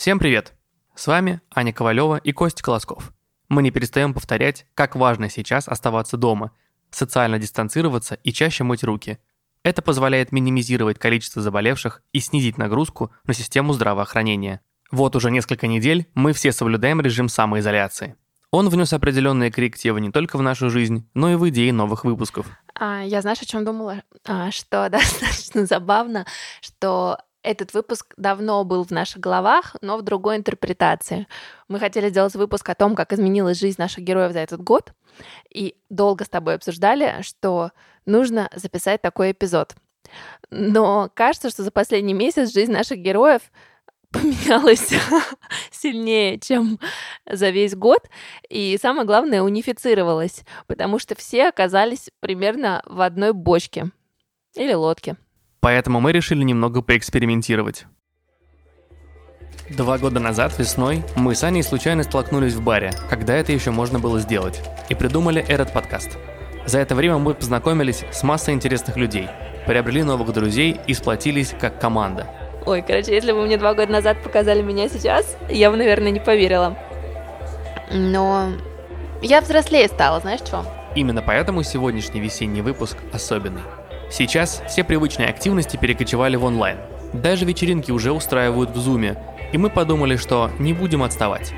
Всем привет! С вами Аня Ковалева и Костя Колосков. Мы не перестаем повторять, как важно сейчас оставаться дома, социально дистанцироваться и чаще мыть руки. Это позволяет минимизировать количество заболевших и снизить нагрузку на систему здравоохранения. Вот уже несколько недель мы все соблюдаем режим самоизоляции. Он внес определенные коррективы не только в нашу жизнь, но и в идеи новых выпусков. А, я знаешь, о чем думала? А, что достаточно забавно, что этот выпуск давно был в наших головах, но в другой интерпретации. Мы хотели сделать выпуск о том, как изменилась жизнь наших героев за этот год, и долго с тобой обсуждали, что нужно записать такой эпизод. Но кажется, что за последний месяц жизнь наших героев поменялась сильнее, чем за весь год. И самое главное, унифицировалась, потому что все оказались примерно в одной бочке или лодке. Поэтому мы решили немного поэкспериментировать. Два года назад, весной, мы с Аней случайно столкнулись в баре, когда это еще можно было сделать, и придумали этот подкаст. За это время мы познакомились с массой интересных людей, приобрели новых друзей и сплотились как команда. Ой, короче, если бы мне два года назад показали меня сейчас, я бы, наверное, не поверила. Но я взрослее стала, знаешь что? Именно поэтому сегодняшний весенний выпуск особенный. Сейчас все привычные активности перекочевали в онлайн. Даже вечеринки уже устраивают в Зуме, и мы подумали, что не будем отставать.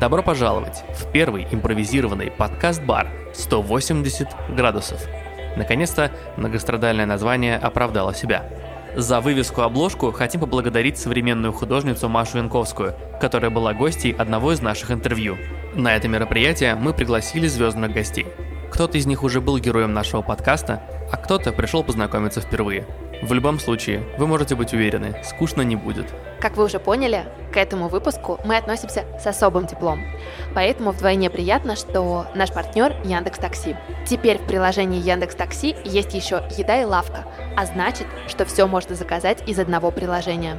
Добро пожаловать в первый импровизированный подкаст-бар 180 градусов. Наконец-то многострадальное название оправдало себя. За вывеску-обложку хотим поблагодарить современную художницу Машу Янковскую, которая была гостьей одного из наших интервью. На это мероприятие мы пригласили звездных гостей. Кто-то из них уже был героем нашего подкаста, а кто-то пришел познакомиться впервые. В любом случае, вы можете быть уверены, скучно не будет. Как вы уже поняли, к этому выпуску мы относимся с особым теплом. Поэтому вдвойне приятно, что наш партнер Яндекс Такси. Теперь в приложении Яндекс Такси есть еще еда и лавка, а значит, что все можно заказать из одного приложения.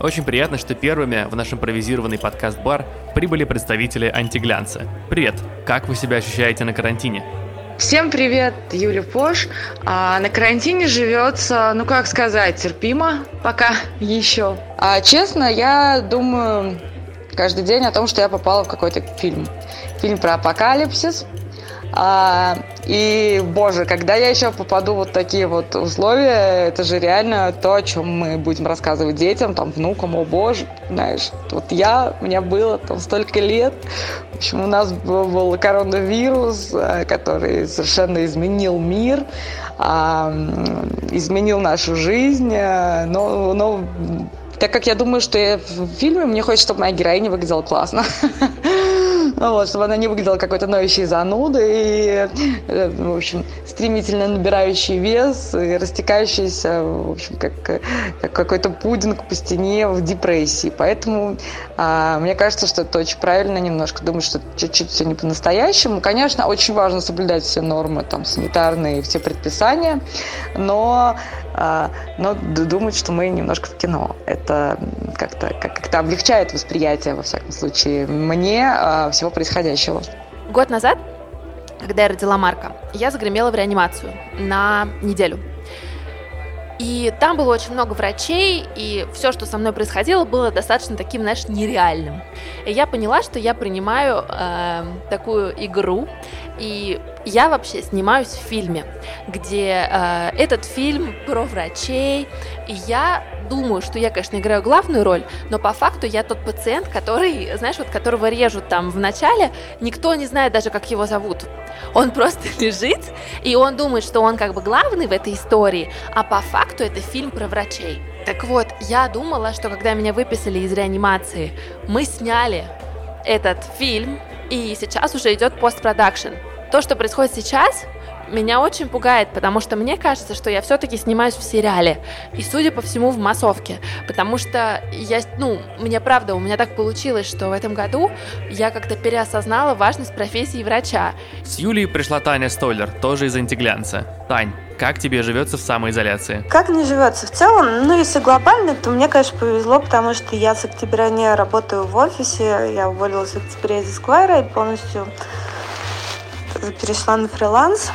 Очень приятно, что первыми в наш импровизированный подкаст-бар прибыли представители антиглянца. Привет, как вы себя ощущаете на карантине? Всем привет, Юля Пош. А, на карантине живется, ну как сказать, терпимо пока еще. А честно, я думаю каждый день о том, что я попала в какой-то фильм. Фильм про апокалипсис. А, и, боже, когда я еще попаду вот такие вот условия, это же реально то, о чем мы будем рассказывать детям, там, внукам, о боже, знаешь, вот я, меня было там столько лет, в общем, у нас был, был коронавирус, э, который совершенно изменил мир, а, изменил нашу жизнь, э, но, но так как я думаю, что я в фильме, мне хочется, чтобы моя героиня выглядела классно. вот, чтобы она не выглядела какой-то ноющей занудой, и, э, в общем, стремительно набирающий вес и растекающийся, в общем, как, как какой-то пудинг по стене в депрессии. Поэтому а, мне кажется, что это очень правильно немножко думать, что чуть-чуть все не по-настоящему. Конечно, очень важно соблюдать все нормы, там, санитарные, все предписания, но, но думать, что мы немножко в кино. Это как-то как-то облегчает восприятие, во всяком случае, мне а, всего происходящего. Год назад, когда я родила Марка, я загремела в реанимацию на неделю. И там было очень много врачей, и все, что со мной происходило, было достаточно таким, знаешь, нереальным. И я поняла, что я принимаю э, такую игру, и я вообще снимаюсь в фильме, где э, этот фильм про врачей, и я думаю, что я, конечно, играю главную роль, но по факту я тот пациент, который, знаешь, вот которого режут там в начале, никто не знает даже, как его зовут. Он просто лежит, и он думает, что он как бы главный в этой истории, а по факту это фильм про врачей. Так вот, я думала, что когда меня выписали из реанимации, мы сняли этот фильм, и сейчас уже идет постпродакшн. То, что происходит сейчас, меня очень пугает, потому что мне кажется, что я все-таки снимаюсь в сериале. И, судя по всему, в массовке. Потому что я, ну, мне правда, у меня так получилось, что в этом году я как-то переосознала важность профессии врача. С Юлей пришла Таня Стойлер, тоже из антиглянца. Тань, как тебе живется в самоизоляции? Как мне живется? В целом, ну, если глобально, то мне, конечно, повезло, потому что я с октября не работаю в офисе. Я уволилась в октябре из Esquire и полностью перешла на фриланс.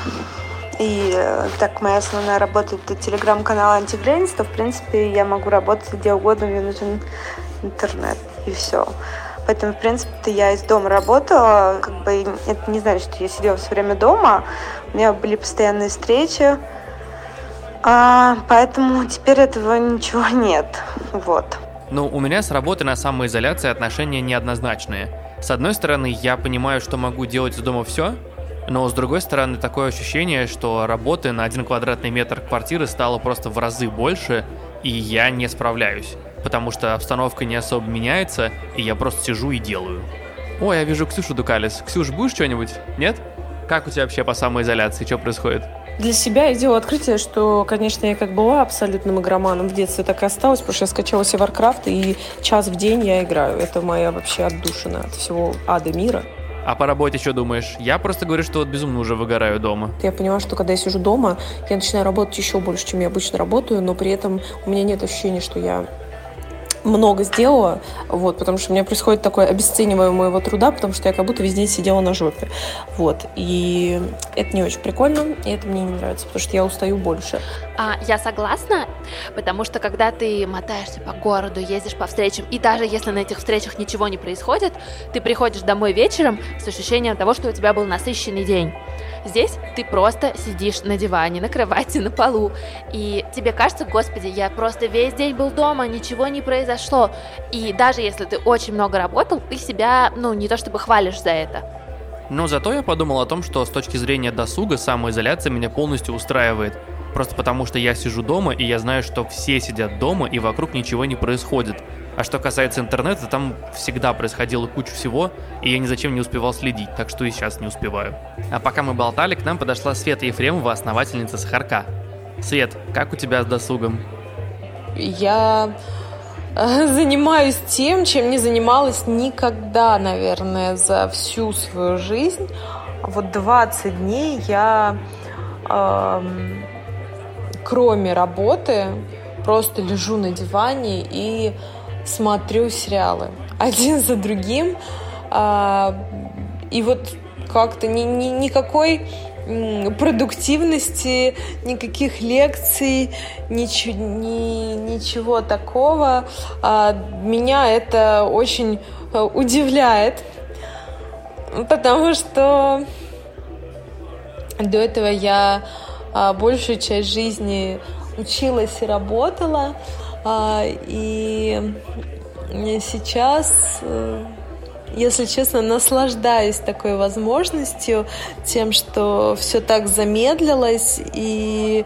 И э, так моя основная работа это телеграм-канал Антигрейнс, то в принципе я могу работать где угодно, мне нужен интернет, и все. Поэтому, в принципе, я из дома работала. Как бы это не значит, что я сидела все время дома. У меня были постоянные встречи. А, поэтому теперь этого ничего нет. Вот. Ну, у меня с работы на самоизоляции отношения неоднозначные. С одной стороны, я понимаю, что могу делать из дома все, но с другой стороны, такое ощущение, что работы на один квадратный метр квартиры стало просто в разы больше, и я не справляюсь, потому что обстановка не особо меняется, и я просто сижу и делаю. Ой, я вижу Ксюшу Дукалис. Ксюш, будешь что-нибудь? Нет? Как у тебя вообще по самоизоляции? Что происходит? Для себя я сделала открытие, что, конечно, я как была абсолютным игроманом в детстве, так и осталась, потому что я скачала себе Warcraft, и час в день я играю. Это моя вообще отдушина от всего ада мира. А по работе что думаешь? Я просто говорю, что вот безумно уже выгораю дома. Я понимаю, что когда я сижу дома, я начинаю работать еще больше, чем я обычно работаю, но при этом у меня нет ощущения, что я много сделала, вот, потому что у меня происходит такое обесценивание моего труда, потому что я как будто весь день сидела на жопе, вот, и это не очень прикольно, и это мне не нравится, потому что я устаю больше. А, я согласна, потому что когда ты мотаешься по городу, ездишь по встречам, и даже если на этих встречах ничего не происходит, ты приходишь домой вечером с ощущением того, что у тебя был насыщенный день. Здесь ты просто сидишь на диване, на кровати, на полу, и тебе кажется, господи, я просто весь день был дома, ничего не произошло. И даже если ты очень много работал, ты себя, ну, не то чтобы хвалишь за это. Но зато я подумал о том, что с точки зрения досуга самоизоляция меня полностью устраивает. Просто потому что я сижу дома, и я знаю, что все сидят дома, и вокруг ничего не происходит. А что касается интернета, там всегда происходило куча всего, и я ни зачем не успевал следить, так что и сейчас не успеваю. А пока мы болтали, к нам подошла Света Ефремова, основательница Сахарка. Свет, как у тебя с досугом? Я э, занимаюсь тем, чем не занималась никогда, наверное, за всю свою жизнь. Вот 20 дней я, э, кроме работы, просто лежу на диване и смотрю сериалы один за другим. А, и вот как-то ни, ни, никакой продуктивности, никаких лекций, ничего, ни, ничего такого. А, меня это очень э, удивляет, потому что до этого я большую часть жизни училась и работала. А, и сейчас, э, если честно, наслаждаюсь такой возможностью, тем, что все так замедлилось и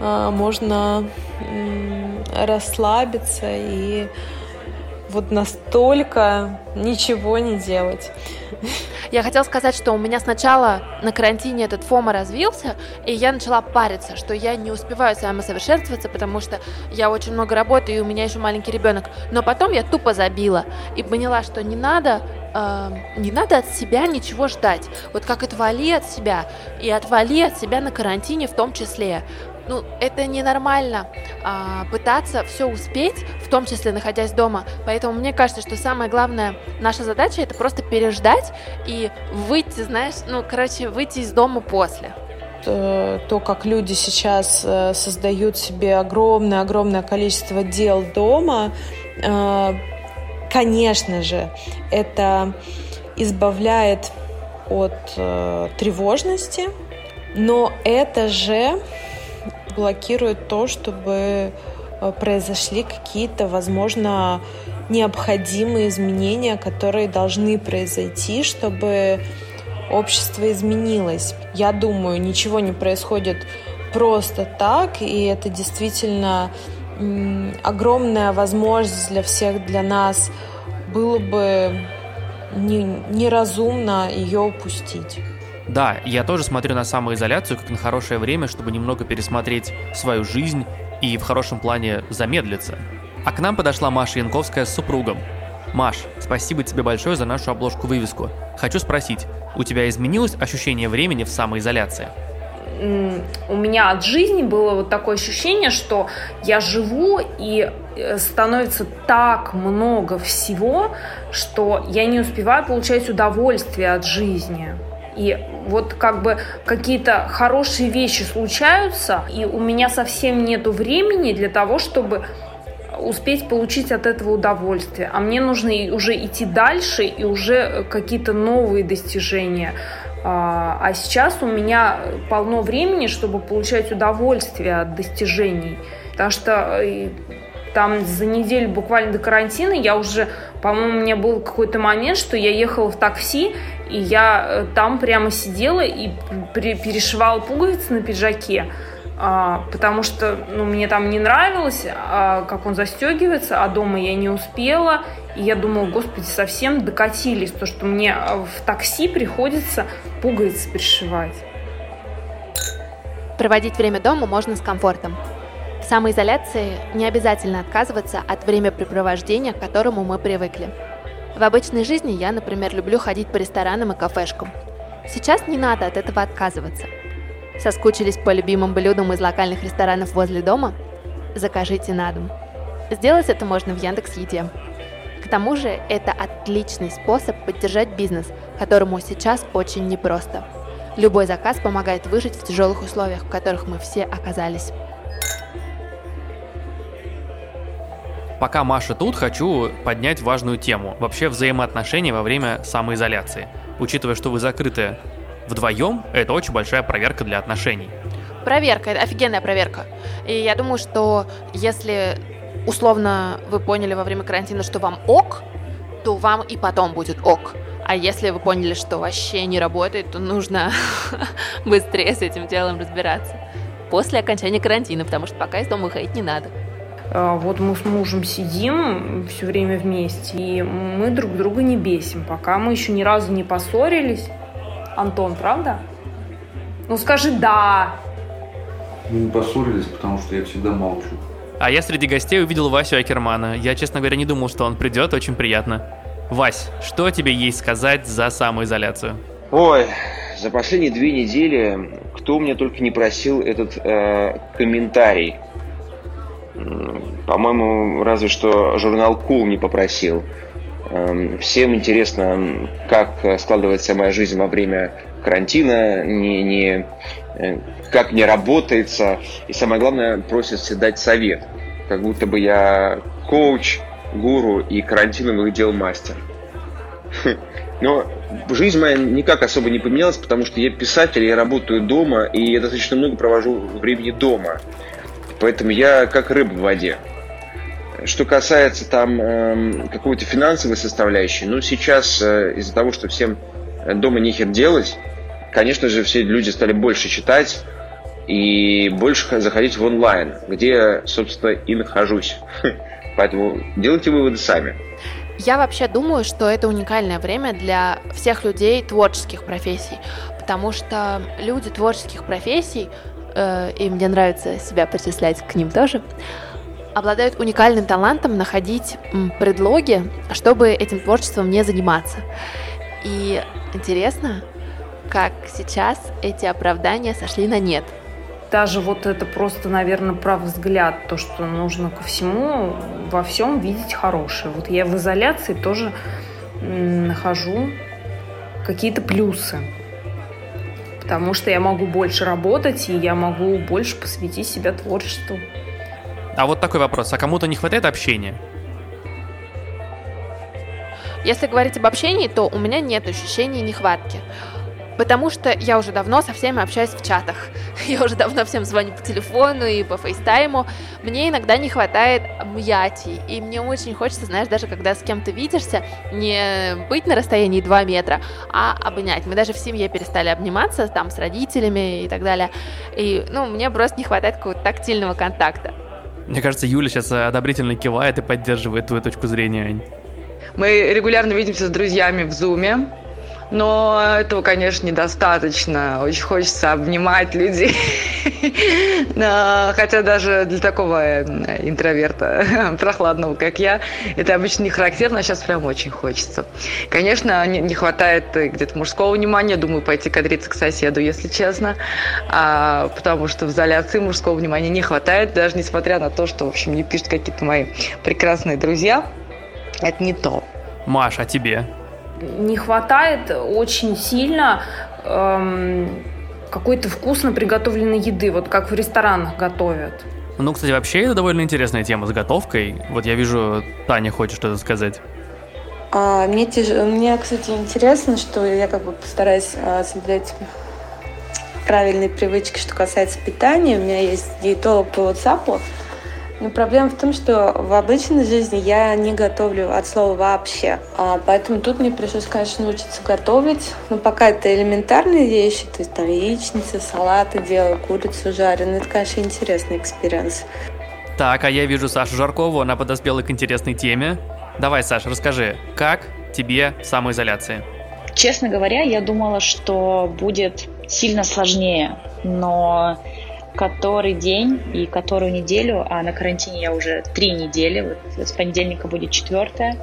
а, можно расслабиться и вот настолько ничего не делать. Я хотела сказать, что у меня сначала на карантине этот фома развился, и я начала париться, что я не успеваю самосовершенствоваться, потому что я очень много работаю, и у меня еще маленький ребенок. Но потом я тупо забила и поняла, что не надо э, не надо от себя ничего ждать. Вот как отвали от себя, и отвали от себя на карантине в том числе ну, это ненормально а, пытаться все успеть, в том числе находясь дома. Поэтому мне кажется, что самая главная наша задача это просто переждать и выйти, знаешь, ну, короче, выйти из дома после то, как люди сейчас э, создают себе огромное-огромное количество дел дома, э, конечно же, это избавляет от э, тревожности, но это же блокирует то, чтобы э, произошли какие-то, возможно, необходимые изменения, которые должны произойти, чтобы общество изменилось. Я думаю, ничего не происходит просто так, и это действительно огромная возможность для всех, для нас. Было бы неразумно ее упустить. Да, я тоже смотрю на самоизоляцию как на хорошее время, чтобы немного пересмотреть свою жизнь и в хорошем плане замедлиться. А к нам подошла Маша Янковская с супругом. Маш, спасибо тебе большое за нашу обложку-вывеску. Хочу спросить, у тебя изменилось ощущение времени в самоизоляции? у меня от жизни было вот такое ощущение, что я живу и э, становится так много всего, что я не успеваю получать удовольствие от жизни. И вот как бы какие-то хорошие вещи случаются, и у меня совсем нету времени для того, чтобы успеть получить от этого удовольствие. А мне нужно уже идти дальше и уже какие-то новые достижения. А, а сейчас у меня полно времени, чтобы получать удовольствие от достижений. Потому что э, там за неделю буквально до карантина я уже, по-моему, у меня был какой-то момент, что я ехала в такси, и я э, там прямо сидела и перешивала пуговицы на пиджаке, а, потому что ну, мне там не нравилось, а, как он застегивается, а дома я не успела. И я думала, господи, совсем докатились, то, что мне а, в такси приходится пуговицы пришивать. Проводить время дома можно с комфортом. В самоизоляции не обязательно отказываться от времяпрепровождения, к которому мы привыкли. В обычной жизни я, например, люблю ходить по ресторанам и кафешкам. Сейчас не надо от этого отказываться. Соскучились по любимым блюдам из локальных ресторанов возле дома? Закажите на дом. Сделать это можно в Яндекс Еде. К тому же это отличный способ поддержать бизнес, которому сейчас очень непросто. Любой заказ помогает выжить в тяжелых условиях, в которых мы все оказались. Пока Маша тут, хочу поднять важную тему. Вообще взаимоотношения во время самоизоляции. Учитывая, что вы закрыты вдвоем, это очень большая проверка для отношений. Проверка, это офигенная проверка. И я думаю, что если условно вы поняли во время карантина, что вам ок, то вам и потом будет ок. А если вы поняли, что вообще не работает, то нужно быстрее с этим делом разбираться. После окончания карантина, потому что пока из дома выходить не надо. А, вот мы с мужем сидим все время вместе, и мы друг друга не бесим, пока мы еще ни разу не поссорились. Антон, правда? Ну скажи «да». Мы не поссорились, потому что я всегда молчу. А я среди гостей увидел Васю Акермана. Я, честно говоря, не думал, что он придет, очень приятно. Вась, что тебе есть сказать за самоизоляцию? Ой, за последние две недели кто мне только не просил этот э, комментарий по-моему, разве что журнал Cool не попросил. Эм, всем интересно, как складывается моя жизнь во время карантина, не, не, э, как мне работается. И самое главное, просят дать совет. Как будто бы я коуч, гуру и карантиновых дел мастер. Но жизнь моя никак особо не поменялась, потому что я писатель, я работаю дома, и я достаточно много провожу времени дома. Поэтому я как рыба в воде. Что касается там э, какой-то финансовой составляющей, ну сейчас э, из-за того, что всем дома нехер делать, конечно же, все люди стали больше читать и больше заходить в онлайн, где собственно, и нахожусь. Поэтому делайте выводы сами. Я вообще думаю, что это уникальное время для всех людей творческих профессий, потому что люди творческих профессий и мне нравится себя причислять к ним тоже, обладают уникальным талантом находить предлоги, чтобы этим творчеством не заниматься. И интересно, как сейчас эти оправдания сошли на нет. Даже вот это просто, наверное, про взгляд, то, что нужно ко всему, во всем видеть хорошее. Вот я в изоляции тоже нахожу какие-то плюсы потому что я могу больше работать, и я могу больше посвятить себя творчеству. А вот такой вопрос. А кому-то не хватает общения? Если говорить об общении, то у меня нет ощущения нехватки. Потому что я уже давно со всеми общаюсь в чатах. Я уже давно всем звоню по телефону и по фейстайму. Мне иногда не хватает объятий. И мне очень хочется, знаешь, даже когда с кем-то видишься, не быть на расстоянии 2 метра, а обнять. Мы даже в семье перестали обниматься, там, с родителями и так далее. И, ну, мне просто не хватает какого-то тактильного контакта. Мне кажется, Юля сейчас одобрительно кивает и поддерживает твою точку зрения, Ань. Мы регулярно видимся с друзьями в Зуме. Но этого, конечно, недостаточно. Очень хочется обнимать людей. Хотя даже для такого э, интроверта прохладного, как я, это обычно не характерно, а сейчас прям очень хочется. Конечно, не хватает где-то мужского внимания. Думаю, пойти кадриться к соседу, если честно. А, потому что в изоляции мужского внимания не хватает, даже несмотря на то, что, в общем, мне пишут какие-то мои прекрасные друзья. Это не то. Маш, а тебе? Не хватает очень сильно эм, какой-то вкусно приготовленной еды, вот как в ресторанах готовят. Ну, кстати, вообще это довольно интересная тема с готовкой. Вот я вижу, Таня хочет что-то сказать. А, мне, тяж... мне, кстати, интересно, что я как бы постараюсь а, соблюдать правильные привычки, что касается питания. У меня есть диетолог по WhatsApp. Но проблема в том, что в обычной жизни я не готовлю от слова вообще. А, поэтому тут мне пришлось, конечно, научиться готовить. Но пока это элементарные вещи, то есть там яичницы, салаты делаю, курицу жарю. Ну, это, конечно, интересный experience. Так, а я вижу Сашу Жаркову, она подоспела к интересной теме. Давай, Саша, расскажи, как тебе самоизоляция? Честно говоря, я думала, что будет сильно сложнее, но который день и которую неделю, а на карантине я уже три недели, вот с понедельника будет четвертая,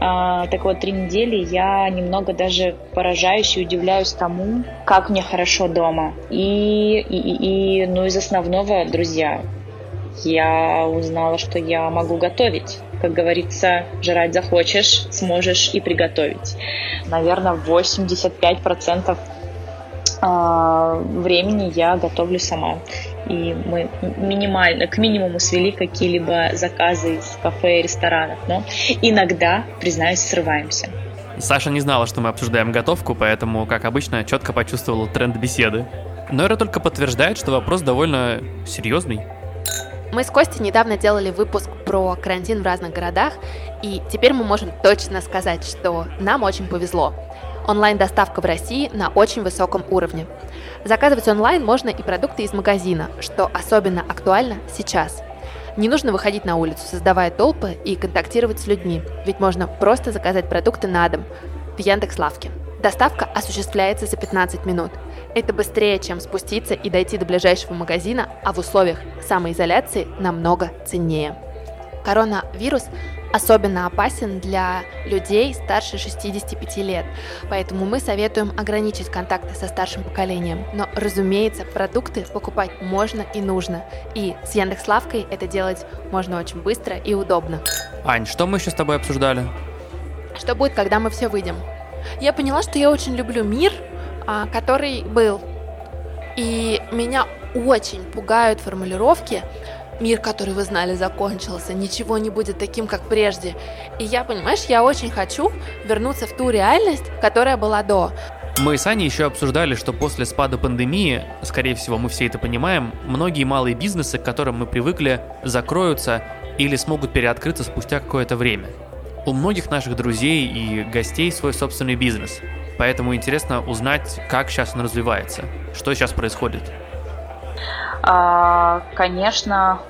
а, так вот, три недели я немного даже поражаюсь и удивляюсь тому, как мне хорошо дома. И, и, и, и ну, из основного, друзья, я узнала, что я могу готовить. Как говорится, жрать захочешь, сможешь и приготовить. Наверное, 85% а, времени я готовлю сама. И мы минимально, к минимуму свели какие-либо заказы из кафе и ресторанов. Но иногда, признаюсь, срываемся. Саша не знала, что мы обсуждаем готовку, поэтому, как обычно, четко почувствовала тренд беседы. Но это только подтверждает, что вопрос довольно серьезный. Мы с Костей недавно делали выпуск про карантин в разных городах, и теперь мы можем точно сказать, что нам очень повезло. Онлайн-доставка в России на очень высоком уровне. Заказывать онлайн можно и продукты из магазина, что особенно актуально сейчас. Не нужно выходить на улицу, создавая толпы и контактировать с людьми, ведь можно просто заказать продукты на дом в Яндекс.Лавке. Доставка осуществляется за 15 минут. Это быстрее, чем спуститься и дойти до ближайшего магазина, а в условиях самоизоляции намного ценнее. Коронавирус особенно опасен для людей старше 65 лет, поэтому мы советуем ограничить контакты со старшим поколением. Но, разумеется, продукты покупать можно и нужно, и с Яндекс.Лавкой это делать можно очень быстро и удобно. Ань, что мы еще с тобой обсуждали? Что будет, когда мы все выйдем? Я поняла, что я очень люблю мир, а, который был. И меня очень пугают формулировки «Мир, который вы знали, закончился, ничего не будет таким, как прежде». И я, понимаешь, я очень хочу вернуться в ту реальность, которая была до. Мы с Аней еще обсуждали, что после спада пандемии, скорее всего, мы все это понимаем, многие малые бизнесы, к которым мы привыкли, закроются или смогут переоткрыться спустя какое-то время – у многих наших друзей и гостей свой собственный бизнес. Поэтому интересно узнать, как сейчас он развивается, что сейчас происходит. А, конечно,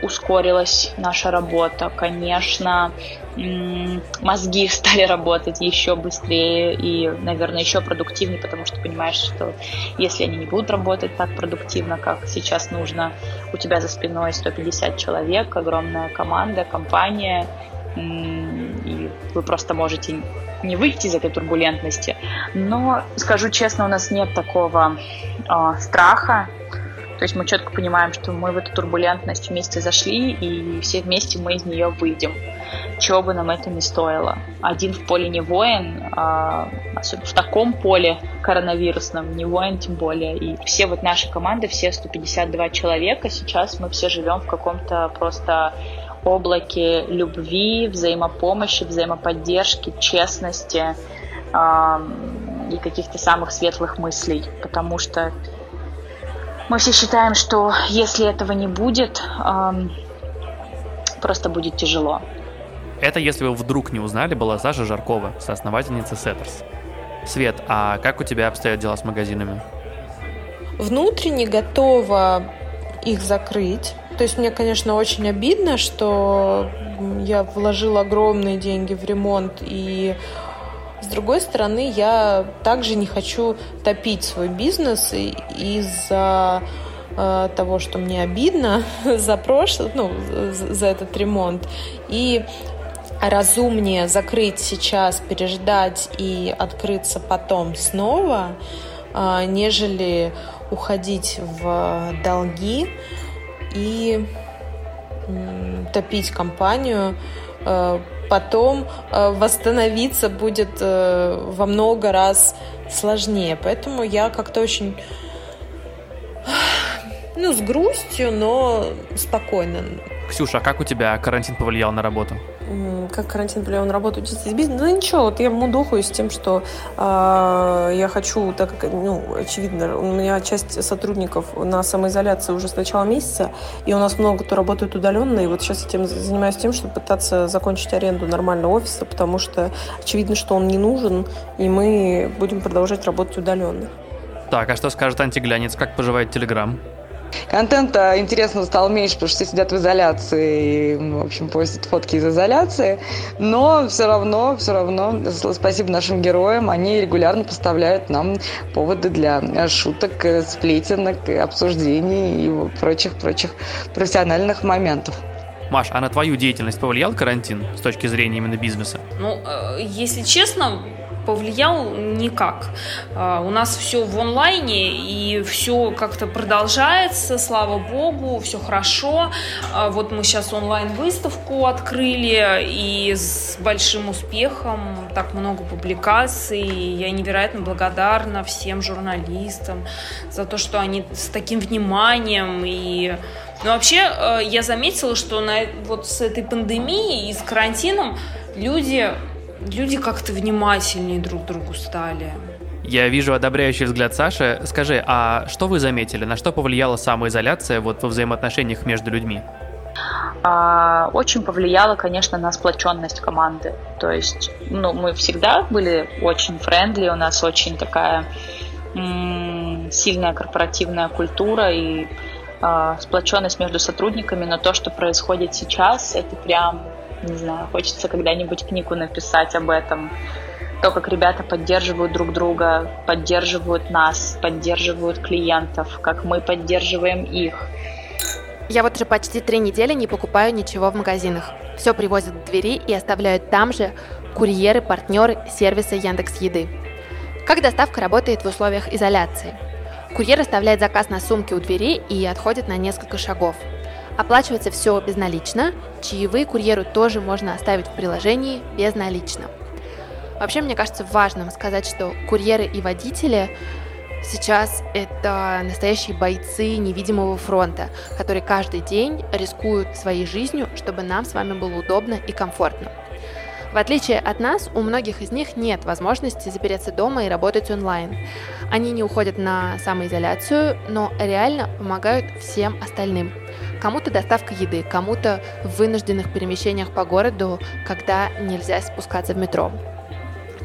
ускорилась наша работа, конечно, мозги стали работать еще быстрее и, наверное, еще продуктивнее, потому что понимаешь, что если они не будут работать так продуктивно, как сейчас нужно, у тебя за спиной 150 человек, огромная команда, компания, и вы просто можете не выйти из этой турбулентности. Но, скажу честно, у нас нет такого э, страха. То есть мы четко понимаем, что мы в эту турбулентность вместе зашли, и все вместе мы из нее выйдем. Чего бы нам это ни стоило. Один в поле не воин, а, особенно в таком поле коронавирусном, не воин тем более. И все вот наши команды, все 152 человека, сейчас мы все живем в каком-то просто облаке любви, взаимопомощи, взаимоподдержки, честности э, и каких-то самых светлых мыслей. Потому что мы все считаем, что если этого не будет, просто будет тяжело. Это, если вы вдруг не узнали, была Саша Жаркова, соосновательница Сеттерс. Свет, а как у тебя обстоят дела с магазинами? Внутренне готова их закрыть. То есть мне, конечно, очень обидно, что я вложила огромные деньги в ремонт и с другой стороны, я также не хочу топить свой бизнес из-за э, того, что мне обидно за прошлое, ну, за этот ремонт. И разумнее закрыть сейчас, переждать и открыться потом снова, э, нежели уходить в долги и топить компанию. Потом э, восстановиться будет э, во много раз сложнее. Поэтому я как-то очень Ну, с грустью, но спокойно. Ксюша, а как у тебя карантин повлиял на работу? Как карантин повлиял на работу из бизнеса? Ну ничего, вот я мудохаюсь тем, что э, я хочу, так как, ну, очевидно, у меня часть сотрудников на самоизоляции уже с начала месяца, и у нас много кто работает удаленно, и вот сейчас этим занимаюсь тем, чтобы пытаться закончить аренду нормального офиса, потому что очевидно, что он не нужен, и мы будем продолжать работать удаленно. Так, а что скажет антиглянец? Как поживает Телеграм? Контента интересного стало меньше, потому что все сидят в изоляции и, в общем, постят фотки из изоляции. Но все равно, все равно, спасибо нашим героям, они регулярно поставляют нам поводы для шуток, сплетенок, обсуждений и прочих-прочих профессиональных моментов. Маш, а на твою деятельность повлиял карантин с точки зрения именно бизнеса? Ну, э, если честно, повлиял никак. А, у нас все в онлайне, и все как-то продолжается, слава богу, все хорошо. А, вот мы сейчас онлайн-выставку открыли, и с большим успехом, так много публикаций. Я невероятно благодарна всем журналистам за то, что они с таким вниманием и ну, вообще, э, я заметила, что на, вот с этой пандемией и с карантином люди люди как-то внимательнее друг к другу стали. Я вижу одобряющий взгляд Саши. Скажи, а что вы заметили? На что повлияла самоизоляция вот во взаимоотношениях между людьми? А, очень повлияло, конечно, на сплоченность команды. То есть, ну, мы всегда были очень френдли, у нас очень такая м- сильная корпоративная культура и э, сплоченность между сотрудниками, но то, что происходит сейчас, это прям не знаю, хочется когда-нибудь книгу написать об этом. То, как ребята поддерживают друг друга, поддерживают нас, поддерживают клиентов, как мы поддерживаем их. Я вот уже почти три недели не покупаю ничего в магазинах. Все привозят к двери и оставляют там же курьеры, партнеры сервиса Яндекс Еды. Как доставка работает в условиях изоляции? Курьер оставляет заказ на сумке у двери и отходит на несколько шагов – Оплачивается все безналично, чаевые курьеру тоже можно оставить в приложении безналично. Вообще, мне кажется важным сказать, что курьеры и водители сейчас это настоящие бойцы невидимого фронта, которые каждый день рискуют своей жизнью, чтобы нам с вами было удобно и комфортно. В отличие от нас, у многих из них нет возможности запереться дома и работать онлайн. Они не уходят на самоизоляцию, но реально помогают всем остальным – Кому-то доставка еды, кому-то в вынужденных перемещениях по городу, когда нельзя спускаться в метро.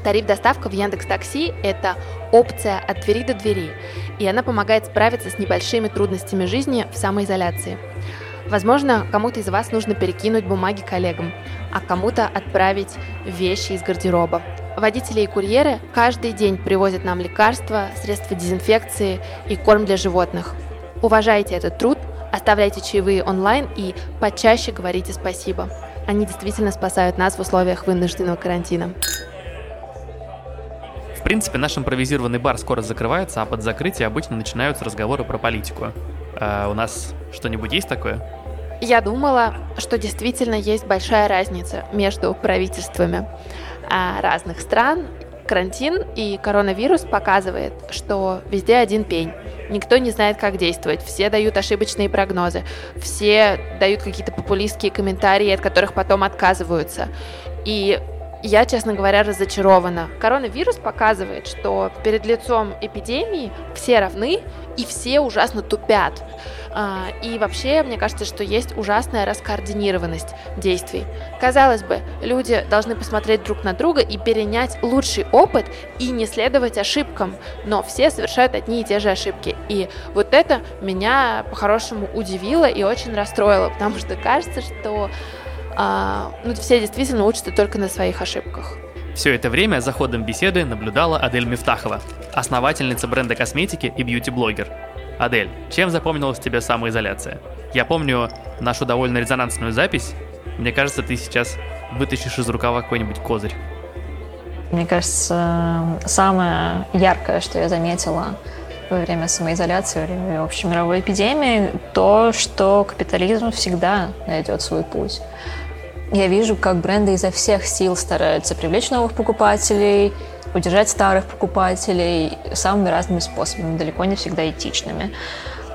Тариф доставка в Яндекс Такси – это опция от двери до двери, и она помогает справиться с небольшими трудностями жизни в самоизоляции. Возможно, кому-то из вас нужно перекинуть бумаги коллегам, а кому-то отправить вещи из гардероба. Водители и курьеры каждый день привозят нам лекарства, средства дезинфекции и корм для животных. Уважайте этот труд Оставляйте чаевые онлайн и почаще говорите спасибо. Они действительно спасают нас в условиях вынужденного карантина. В принципе, наш импровизированный бар скоро закрывается, а под закрытие обычно начинаются разговоры про политику. А у нас что-нибудь есть такое? Я думала, что действительно есть большая разница между правительствами а, разных стран Карантин и коронавирус показывает, что везде один пень. Никто не знает, как действовать. Все дают ошибочные прогнозы. Все дают какие-то популистские комментарии, от которых потом отказываются. И я, честно говоря, разочарована. Коронавирус показывает, что перед лицом эпидемии все равны и все ужасно тупят. А, и вообще, мне кажется, что есть ужасная раскоординированность действий. Казалось бы, люди должны посмотреть друг на друга и перенять лучший опыт и не следовать ошибкам, но все совершают одни и те же ошибки. И вот это меня по-хорошему удивило и очень расстроило, потому что кажется, что а, ну, все действительно учатся только на своих ошибках. Все это время за ходом беседы наблюдала Адель Мифтахова, основательница бренда косметики и бьюти-блогер. Адель, чем запомнилась тебе самоизоляция? Я помню нашу довольно резонансную запись. Мне кажется, ты сейчас вытащишь из рукава какой-нибудь козырь. Мне кажется, самое яркое, что я заметила во время самоизоляции, во время общемировой эпидемии, то, что капитализм всегда найдет свой путь. Я вижу, как бренды изо всех сил стараются привлечь новых покупателей, удержать старых покупателей самыми разными способами, далеко не всегда этичными.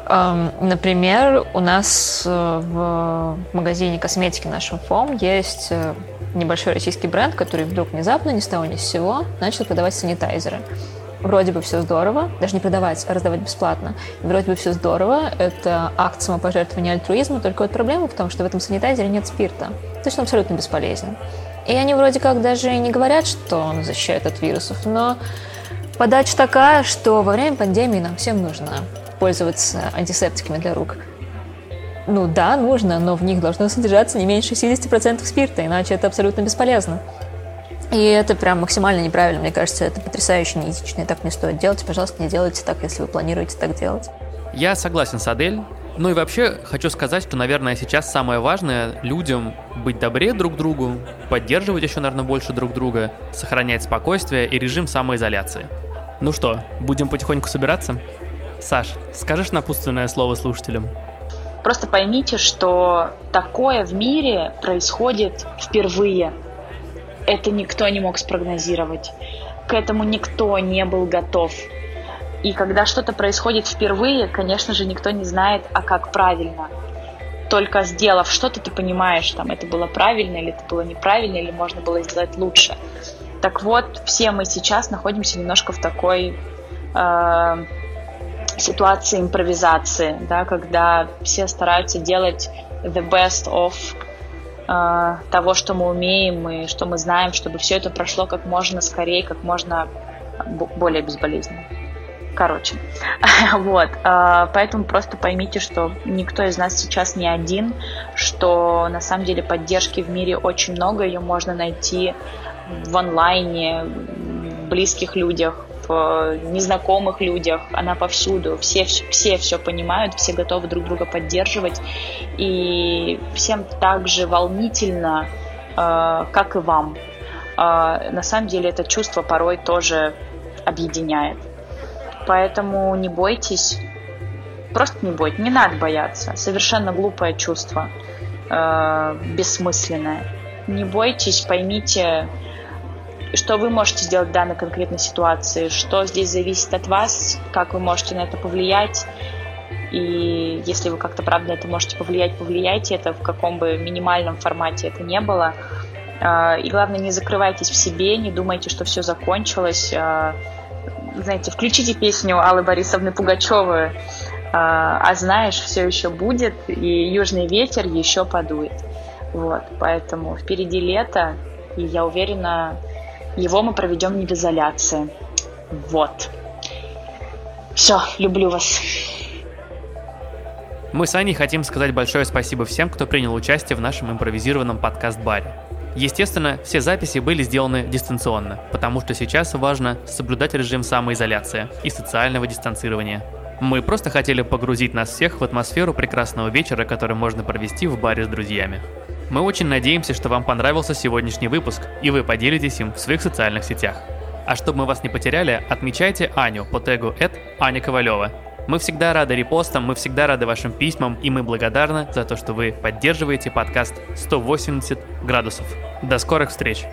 Например, у нас э, в магазине косметики нашем ФОМ есть э, небольшой российский бренд, который вдруг внезапно, ни с того ни с сего, начал продавать санитайзеры. Вроде бы все здорово, даже не продавать, а раздавать бесплатно. вроде бы все здорово, это акт самопожертвования альтруизма, только вот проблема в том, что в этом санитайзере нет спирта. То есть он абсолютно бесполезен. И они вроде как даже не говорят, что он защищает от вирусов, но подача такая, что во время пандемии нам всем нужно пользоваться антисептиками для рук. Ну да, нужно, но в них должно содержаться не меньше 60% спирта, иначе это абсолютно бесполезно. И это прям максимально неправильно, мне кажется, это потрясающе неэтично, и так не стоит делать. Пожалуйста, не делайте так, если вы планируете так делать. Я согласен с Адель. Ну и вообще хочу сказать, что, наверное, сейчас самое важное людям быть добрее друг другу, поддерживать еще, наверное, больше друг друга, сохранять спокойствие и режим самоизоляции. Ну что, будем потихоньку собираться? Саш, скажешь напутственное слово слушателям? Просто поймите, что такое в мире происходит впервые. Это никто не мог спрогнозировать. К этому никто не был готов. И когда что-то происходит впервые, конечно же, никто не знает, а как правильно. Только сделав что-то, ты понимаешь, там это было правильно или это было неправильно, или можно было сделать лучше. Так вот, все мы сейчас находимся немножко в такой э, ситуации импровизации, да, когда все стараются делать the best of э, того, что мы умеем и что мы знаем, чтобы все это прошло как можно скорее, как можно более безболезненно. Короче, вот, э, поэтому просто поймите, что никто из нас сейчас не один, что на самом деле поддержки в мире очень много, ее можно найти в онлайне, в близких людях, в незнакомых людях, она повсюду. Все, все все понимают, все готовы друг друга поддерживать. И всем так же волнительно, э, как и вам. Э, на самом деле это чувство порой тоже объединяет. Поэтому не бойтесь. Просто не бойтесь. Не надо бояться. Совершенно глупое чувство. Э, бессмысленное. Не бойтесь, поймите, что вы можете сделать в данной конкретной ситуации, что здесь зависит от вас, как вы можете на это повлиять. И если вы как-то правда это можете повлиять, повлияйте это в каком бы минимальном формате это не было. А, и главное, не закрывайтесь в себе, не думайте, что все закончилось. А, знаете, включите песню Аллы Борисовны Пугачевой а, «А знаешь, все еще будет, и южный ветер еще подует». Вот, поэтому впереди лето, и я уверена, его мы проведем не в изоляции. Вот. Все, люблю вас. Мы с Аней хотим сказать большое спасибо всем, кто принял участие в нашем импровизированном подкаст-баре. Естественно, все записи были сделаны дистанционно, потому что сейчас важно соблюдать режим самоизоляции и социального дистанцирования. Мы просто хотели погрузить нас всех в атмосферу прекрасного вечера, который можно провести в баре с друзьями. Мы очень надеемся, что вам понравился сегодняшний выпуск, и вы поделитесь им в своих социальных сетях. А чтобы мы вас не потеряли, отмечайте Аню по тегу Аня Ковалева. Мы всегда рады репостам, мы всегда рады вашим письмам, и мы благодарны за то, что вы поддерживаете подкаст 180 градусов. До скорых встреч!